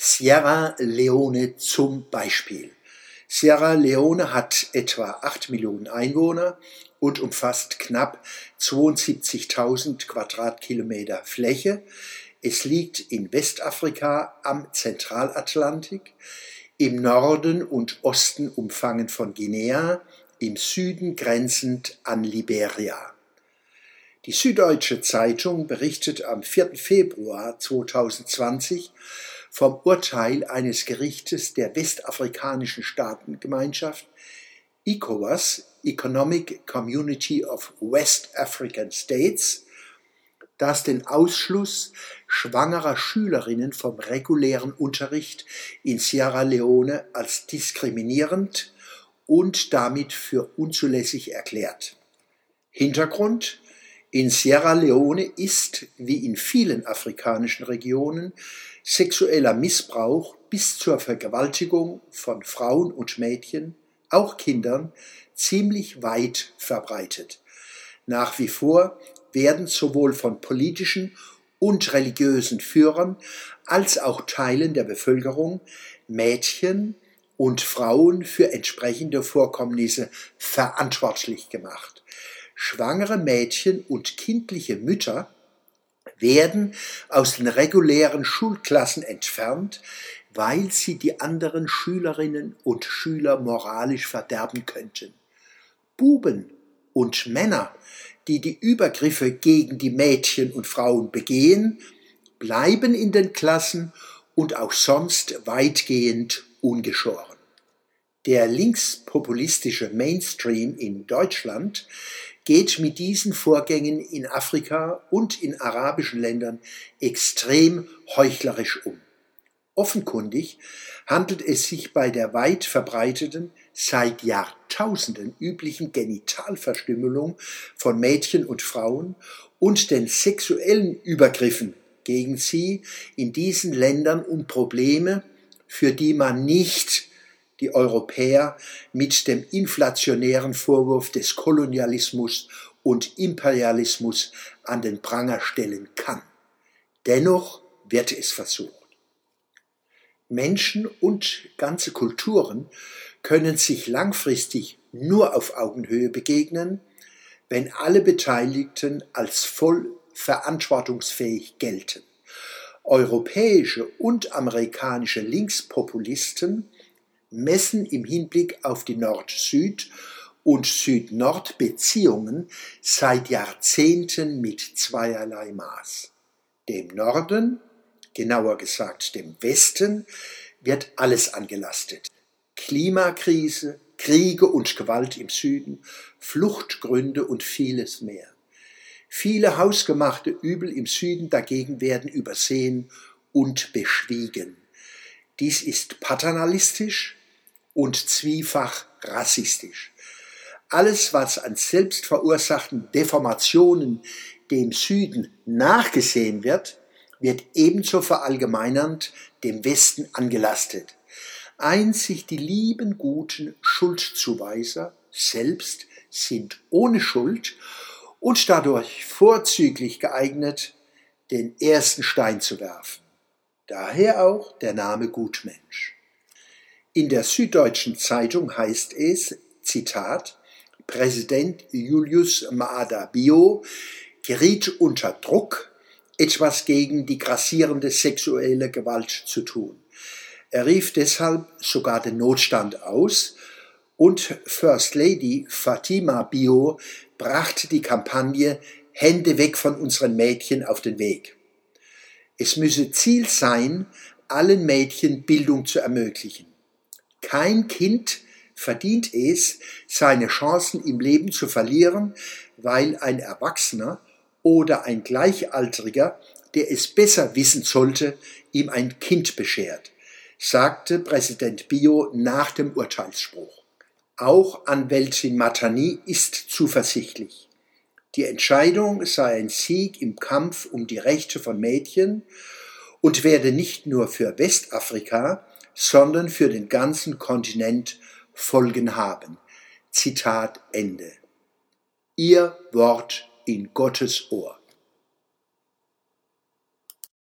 Sierra Leone zum Beispiel. Sierra Leone hat etwa 8 Millionen Einwohner und umfasst knapp 72.000 Quadratkilometer Fläche. Es liegt in Westafrika am Zentralatlantik, im Norden und Osten umfangen von Guinea, im Süden grenzend an Liberia. Die Süddeutsche Zeitung berichtet am 4. Februar 2020 vom Urteil eines Gerichtes der westafrikanischen Staatengemeinschaft ECOWAS, Economic Community of West African States, das den Ausschluss schwangerer Schülerinnen vom regulären Unterricht in Sierra Leone als diskriminierend und damit für unzulässig erklärt. Hintergrund in Sierra Leone ist, wie in vielen afrikanischen Regionen, sexueller Missbrauch bis zur Vergewaltigung von Frauen und Mädchen, auch Kindern, ziemlich weit verbreitet. Nach wie vor werden sowohl von politischen und religiösen Führern als auch Teilen der Bevölkerung Mädchen und Frauen für entsprechende Vorkommnisse verantwortlich gemacht. Schwangere Mädchen und kindliche Mütter werden aus den regulären Schulklassen entfernt, weil sie die anderen Schülerinnen und Schüler moralisch verderben könnten. Buben und Männer, die die Übergriffe gegen die Mädchen und Frauen begehen, bleiben in den Klassen und auch sonst weitgehend ungeschoren. Der linkspopulistische Mainstream in Deutschland geht mit diesen Vorgängen in Afrika und in arabischen Ländern extrem heuchlerisch um. Offenkundig handelt es sich bei der weit verbreiteten, seit Jahrtausenden üblichen Genitalverstümmelung von Mädchen und Frauen und den sexuellen Übergriffen gegen sie in diesen Ländern um Probleme, für die man nicht die Europäer mit dem inflationären Vorwurf des Kolonialismus und Imperialismus an den Pranger stellen kann. Dennoch wird es versucht. Menschen und ganze Kulturen können sich langfristig nur auf Augenhöhe begegnen, wenn alle Beteiligten als voll verantwortungsfähig gelten. Europäische und amerikanische Linkspopulisten messen im Hinblick auf die Nord-Süd- und Süd-Nord-Beziehungen seit Jahrzehnten mit zweierlei Maß. Dem Norden, genauer gesagt dem Westen, wird alles angelastet. Klimakrise, Kriege und Gewalt im Süden, Fluchtgründe und vieles mehr. Viele hausgemachte Übel im Süden dagegen werden übersehen und beschwiegen. Dies ist paternalistisch, und zwiefach rassistisch. Alles, was an selbstverursachten Deformationen dem Süden nachgesehen wird, wird ebenso verallgemeinernd dem Westen angelastet. Einzig die lieben guten Schuldzuweiser selbst sind ohne Schuld und dadurch vorzüglich geeignet, den ersten Stein zu werfen. Daher auch der Name Gutmensch. In der Süddeutschen Zeitung heißt es, Zitat, Präsident Julius Maada Bio geriet unter Druck, etwas gegen die grassierende sexuelle Gewalt zu tun. Er rief deshalb sogar den Notstand aus und First Lady Fatima Bio brachte die Kampagne Hände weg von unseren Mädchen auf den Weg. Es müsse Ziel sein, allen Mädchen Bildung zu ermöglichen. Kein Kind verdient es, seine Chancen im Leben zu verlieren, weil ein Erwachsener oder ein Gleichaltriger, der es besser wissen sollte, ihm ein Kind beschert, sagte Präsident Bio nach dem Urteilsspruch. Auch Anwältin Matani ist zuversichtlich. Die Entscheidung sei ein Sieg im Kampf um die Rechte von Mädchen und werde nicht nur für Westafrika, sondern für den ganzen Kontinent Folgen haben. Zitat Ende. Ihr Wort in Gottes Ohr.